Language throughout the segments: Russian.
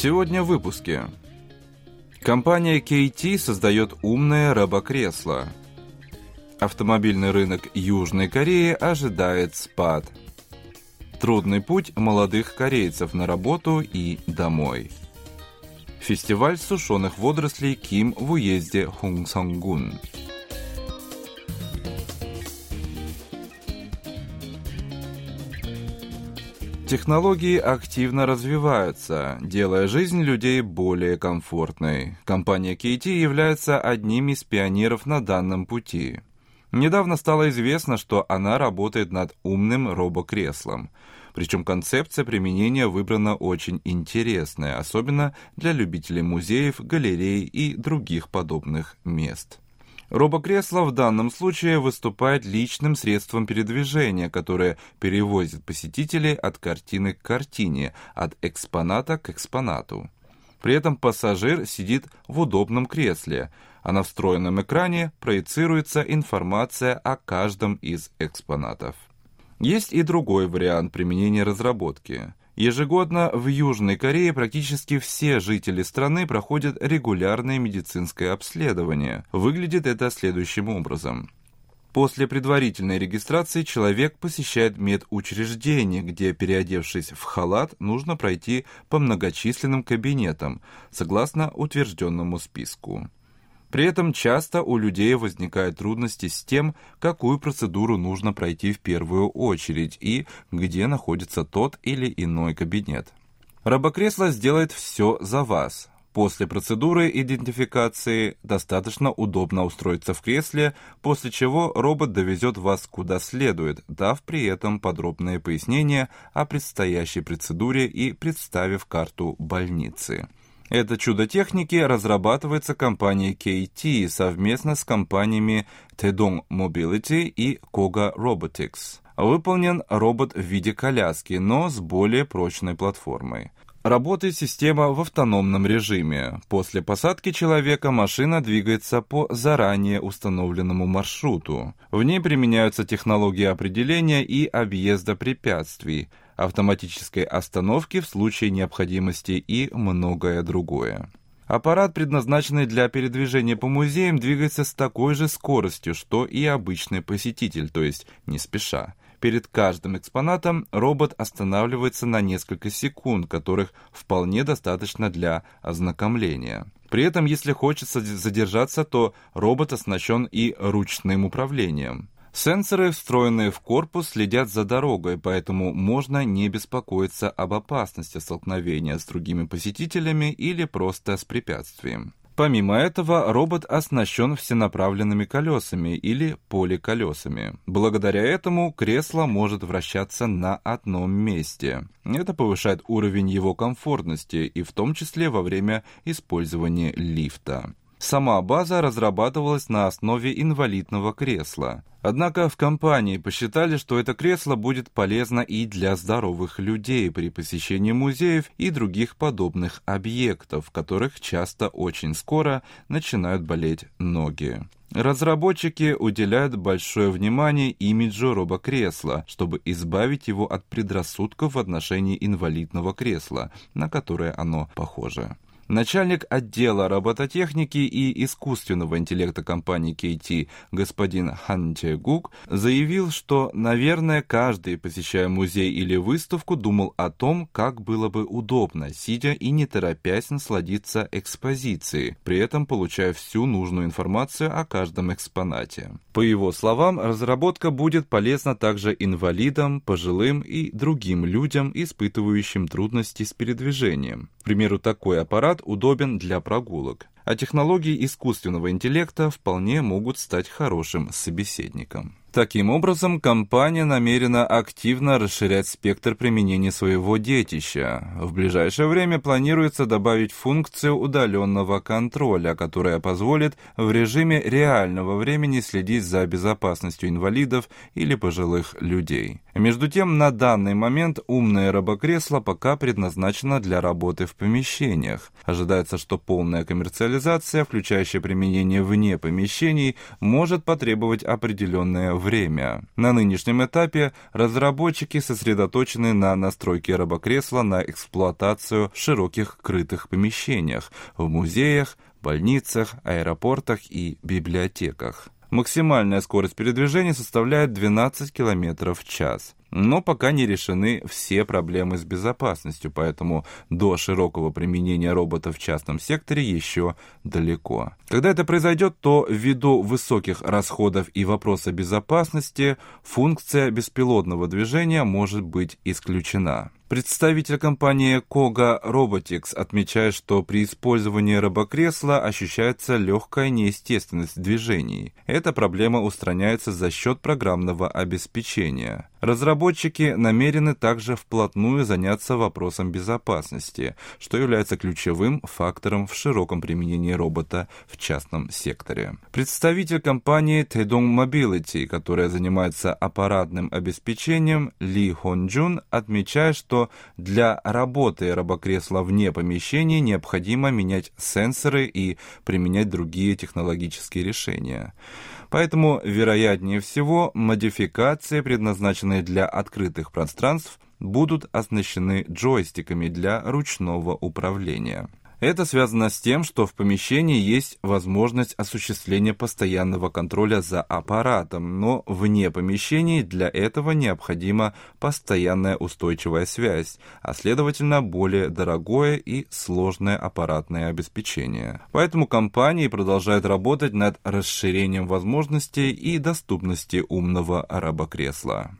Сегодня в выпуске. Компания KT создает умное робокресло. Автомобильный рынок Южной Кореи ожидает спад. Трудный путь молодых корейцев на работу и домой. Фестиваль сушеных водорослей Ким в уезде Хунгсонгун. Технологии активно развиваются, делая жизнь людей более комфортной. Компания KT является одним из пионеров на данном пути. Недавно стало известно, что она работает над умным робокреслом. Причем концепция применения выбрана очень интересная, особенно для любителей музеев, галерей и других подобных мест. Робокресло в данном случае выступает личным средством передвижения, которое перевозит посетителей от картины к картине, от экспоната к экспонату. При этом пассажир сидит в удобном кресле, а на встроенном экране проецируется информация о каждом из экспонатов. Есть и другой вариант применения разработки. Ежегодно в Южной Корее практически все жители страны проходят регулярное медицинское обследование. Выглядит это следующим образом. После предварительной регистрации человек посещает медучреждение, где, переодевшись в халат, нужно пройти по многочисленным кабинетам, согласно утвержденному списку. При этом часто у людей возникают трудности с тем, какую процедуру нужно пройти в первую очередь и где находится тот или иной кабинет. Робокресло сделает все за вас. После процедуры идентификации достаточно удобно устроиться в кресле, после чего робот довезет вас куда следует, дав при этом подробные пояснения о предстоящей процедуре и представив карту больницы. Это чудо техники разрабатывается компанией KT совместно с компаниями Tedong Mobility и Koga Robotics. Выполнен робот в виде коляски, но с более прочной платформой. Работает система в автономном режиме. После посадки человека машина двигается по заранее установленному маршруту. В ней применяются технологии определения и объезда препятствий, автоматической остановки в случае необходимости и многое другое. Аппарат, предназначенный для передвижения по музеям, двигается с такой же скоростью, что и обычный посетитель, то есть не спеша. Перед каждым экспонатом робот останавливается на несколько секунд, которых вполне достаточно для ознакомления. При этом, если хочется задержаться, то робот оснащен и ручным управлением. Сенсоры, встроенные в корпус, следят за дорогой, поэтому можно не беспокоиться об опасности столкновения с другими посетителями или просто с препятствием. Помимо этого, робот оснащен всенаправленными колесами или поликолесами. Благодаря этому кресло может вращаться на одном месте. Это повышает уровень его комфортности и в том числе во время использования лифта. Сама база разрабатывалась на основе инвалидного кресла. Однако в компании посчитали, что это кресло будет полезно и для здоровых людей при посещении музеев и других подобных объектов, в которых часто очень скоро начинают болеть ноги. Разработчики уделяют большое внимание имиджу робокресла, чтобы избавить его от предрассудков в отношении инвалидного кресла, на которое оно похоже. Начальник отдела робототехники и искусственного интеллекта компании KT господин Хан Гук заявил, что, наверное, каждый, посещая музей или выставку, думал о том, как было бы удобно, сидя и не торопясь насладиться экспозицией, при этом получая всю нужную информацию о каждом экспонате. По его словам, разработка будет полезна также инвалидам, пожилым и другим людям, испытывающим трудности с передвижением. К примеру, такой аппарат удобен для прогулок. А технологии искусственного интеллекта вполне могут стать хорошим собеседником. Таким образом, компания намерена активно расширять спектр применения своего детища. В ближайшее время планируется добавить функцию удаленного контроля, которая позволит в режиме реального времени следить за безопасностью инвалидов или пожилых людей. Между тем, на данный момент умное робокресло пока предназначено для работы в помещениях. Ожидается, что полная коммерциализация, включающая применение вне помещений, может потребовать определенное время. На нынешнем этапе разработчики сосредоточены на настройке робокресла на эксплуатацию в широких крытых помещениях, в музеях, больницах, аэропортах и библиотеках. Максимальная скорость передвижения составляет 12 км в час. Но пока не решены все проблемы с безопасностью, поэтому до широкого применения робота в частном секторе еще далеко. Когда это произойдет, то ввиду высоких расходов и вопроса безопасности, функция беспилотного движения может быть исключена. Представитель компании Koga Robotics отмечает, что при использовании робокресла ощущается легкая неестественность движений. Эта проблема устраняется за счет программного обеспечения. Разработчики намерены также вплотную заняться вопросом безопасности, что является ключевым фактором в широком применении робота в частном секторе. Представитель компании Taedong Mobility, которая занимается аппаратным обеспечением, Ли Хонджун отмечает, что для работы робокресла вне помещения необходимо менять сенсоры и применять другие технологические решения. Поэтому, вероятнее всего, модификации, предназначенные для открытых пространств, будут оснащены джойстиками для ручного управления. Это связано с тем, что в помещении есть возможность осуществления постоянного контроля за аппаратом, но вне помещений для этого необходима постоянная устойчивая связь, а следовательно более дорогое и сложное аппаратное обеспечение. Поэтому компании продолжают работать над расширением возможностей и доступности умного робокресла.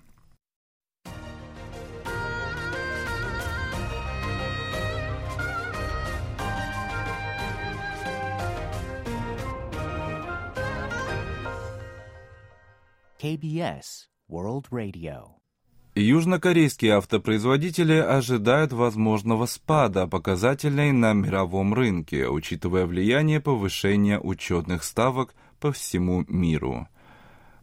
KBS World Radio. Южнокорейские автопроизводители ожидают возможного спада показателей на мировом рынке, учитывая влияние повышения учетных ставок по всему миру.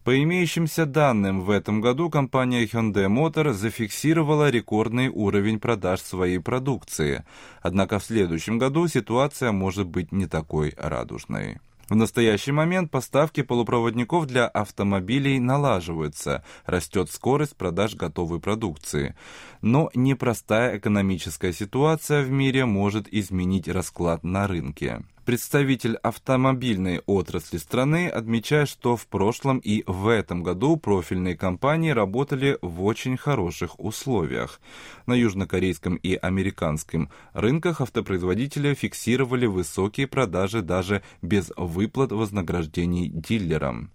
По имеющимся данным, в этом году компания Hyundai Motor зафиксировала рекордный уровень продаж своей продукции, однако в следующем году ситуация может быть не такой радужной. В настоящий момент поставки полупроводников для автомобилей налаживаются, растет скорость продаж готовой продукции. Но непростая экономическая ситуация в мире может изменить расклад на рынке. Представитель автомобильной отрасли страны отмечает, что в прошлом и в этом году профильные компании работали в очень хороших условиях. На южнокорейском и американском рынках автопроизводители фиксировали высокие продажи даже без выплат вознаграждений дилерам.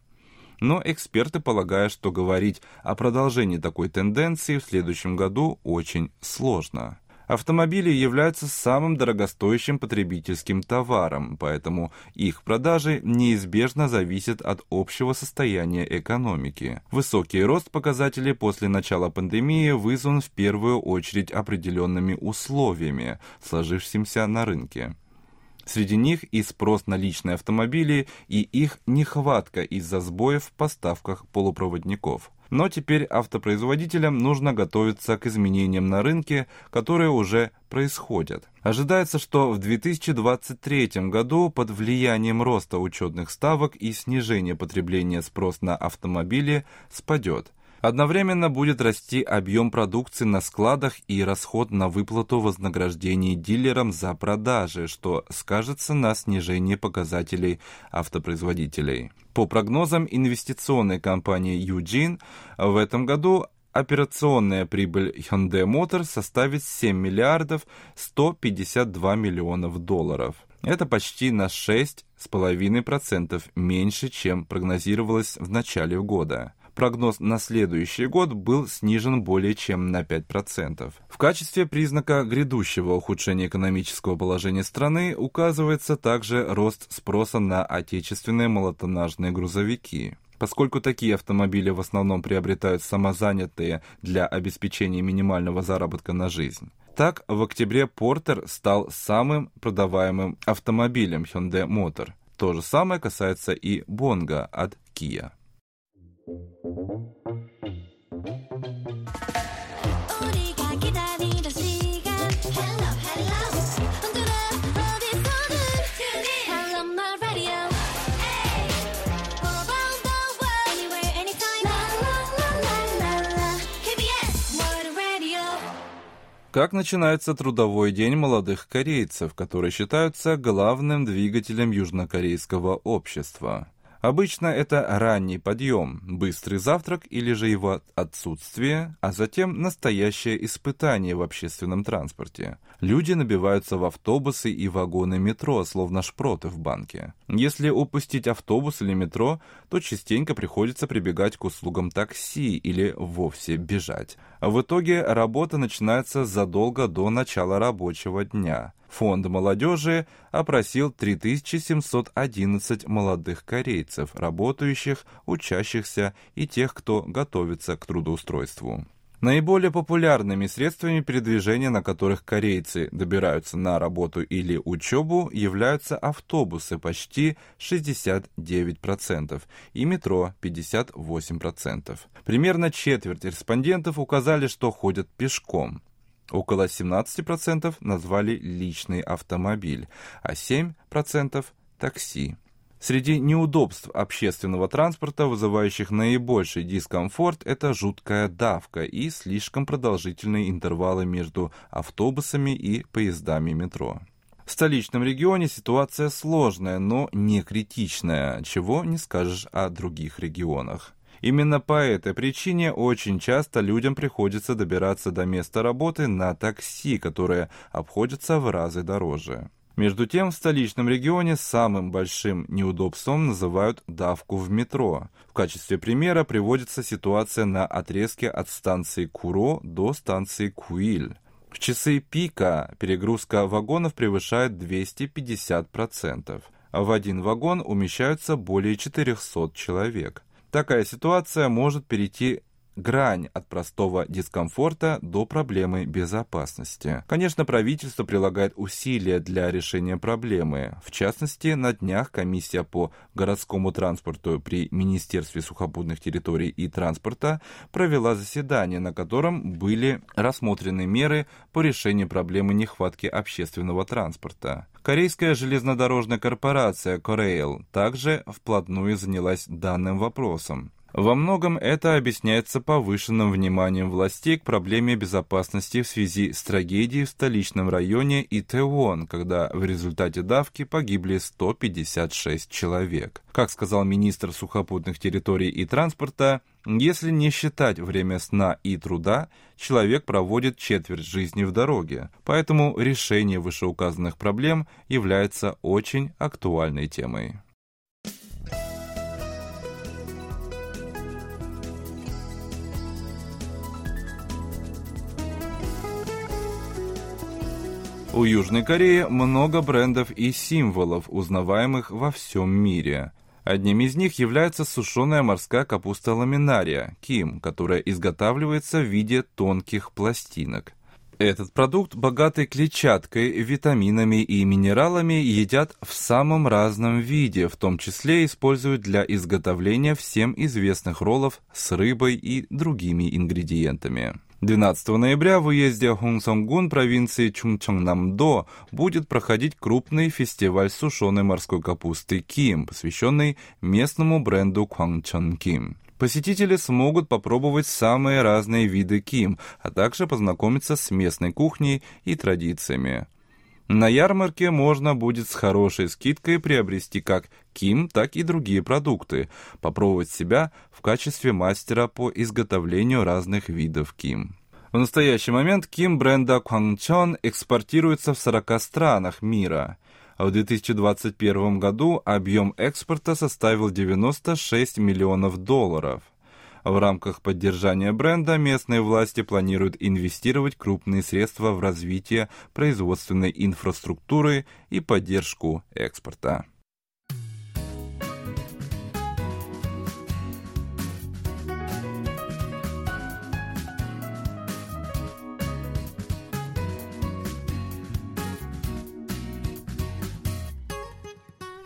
Но эксперты полагают, что говорить о продолжении такой тенденции в следующем году очень сложно. Автомобили являются самым дорогостоящим потребительским товаром, поэтому их продажи неизбежно зависят от общего состояния экономики. Высокий рост показателей после начала пандемии вызван в первую очередь определенными условиями, сложившимися на рынке. Среди них и спрос на личные автомобили, и их нехватка из-за сбоев в поставках полупроводников. Но теперь автопроизводителям нужно готовиться к изменениям на рынке, которые уже происходят. Ожидается, что в 2023 году под влиянием роста учетных ставок и снижения потребления спрос на автомобили спадет. Одновременно будет расти объем продукции на складах и расход на выплату вознаграждений дилерам за продажи, что скажется на снижении показателей автопроизводителей. По прогнозам инвестиционной компании Eugene, в этом году операционная прибыль Hyundai Motors составит 7 миллиардов 152 миллионов долларов. Это почти на 6,5% меньше, чем прогнозировалось в начале года. Прогноз на следующий год был снижен более чем на 5%. В качестве признака грядущего ухудшения экономического положения страны указывается также рост спроса на отечественные малотоннажные грузовики. Поскольку такие автомобили в основном приобретают самозанятые для обеспечения минимального заработка на жизнь. Так, в октябре Porter стал самым продаваемым автомобилем Hyundai Motor. То же самое касается и Bonga от Kia. Как начинается трудовой день молодых корейцев, которые считаются главным двигателем южнокорейского общества? Обычно это ранний подъем, быстрый завтрак или же его отсутствие, а затем настоящее испытание в общественном транспорте. Люди набиваются в автобусы и вагоны метро, словно шпроты в банке. Если упустить автобус или метро, то частенько приходится прибегать к услугам такси или вовсе бежать. В итоге работа начинается задолго до начала рабочего дня. Фонд молодежи опросил 3711 молодых корейцев, работающих, учащихся и тех, кто готовится к трудоустройству. Наиболее популярными средствами передвижения, на которых корейцы добираются на работу или учебу, являются автобусы почти 69% и метро 58%. Примерно четверть респондентов указали, что ходят пешком. Около 17% назвали личный автомобиль, а 7% – такси. Среди неудобств общественного транспорта, вызывающих наибольший дискомфорт, это жуткая давка и слишком продолжительные интервалы между автобусами и поездами метро. В столичном регионе ситуация сложная, но не критичная, чего не скажешь о других регионах. Именно по этой причине очень часто людям приходится добираться до места работы на такси, которое обходится в разы дороже. Между тем, в столичном регионе самым большим неудобством называют давку в метро. В качестве примера приводится ситуация на отрезке от станции Куро до станции Куиль. В часы пика перегрузка вагонов превышает 250%, а в один вагон умещаются более 400 человек. Такая ситуация может перейти грань от простого дискомфорта до проблемы безопасности. Конечно, правительство прилагает усилия для решения проблемы. В частности, на днях комиссия по городскому транспорту при Министерстве сухопутных территорий и транспорта провела заседание, на котором были рассмотрены меры по решению проблемы нехватки общественного транспорта. Корейская железнодорожная корпорация Корейл также вплотную занялась данным вопросом. Во многом это объясняется повышенным вниманием властей к проблеме безопасности в связи с трагедией в столичном районе Итеон, когда в результате давки погибли 156 человек. Как сказал министр сухопутных территорий и транспорта, если не считать время сна и труда, человек проводит четверть жизни в дороге, поэтому решение вышеуказанных проблем является очень актуальной темой. У Южной Кореи много брендов и символов, узнаваемых во всем мире. Одним из них является сушеная морская капуста ламинария, ким, которая изготавливается в виде тонких пластинок. Этот продукт, богатый клетчаткой, витаминами и минералами, едят в самом разном виде, в том числе используют для изготовления всем известных роллов с рыбой и другими ингредиентами. 12 ноября в уезде Хунсонгун провинции Чунчонгнамдо будет проходить крупный фестиваль сушеной морской капусты Ким, посвященный местному бренду Квангчон Ким. Посетители смогут попробовать самые разные виды ким, а также познакомиться с местной кухней и традициями. На ярмарке можно будет с хорошей скидкой приобрести как ким, так и другие продукты, попробовать себя в качестве мастера по изготовлению разных видов ким. В настоящий момент ким бренда Kwangchon экспортируется в 40 странах мира. В 2021 году объем экспорта составил 96 миллионов долларов. В рамках поддержания бренда местные власти планируют инвестировать крупные средства в развитие производственной инфраструктуры и поддержку экспорта.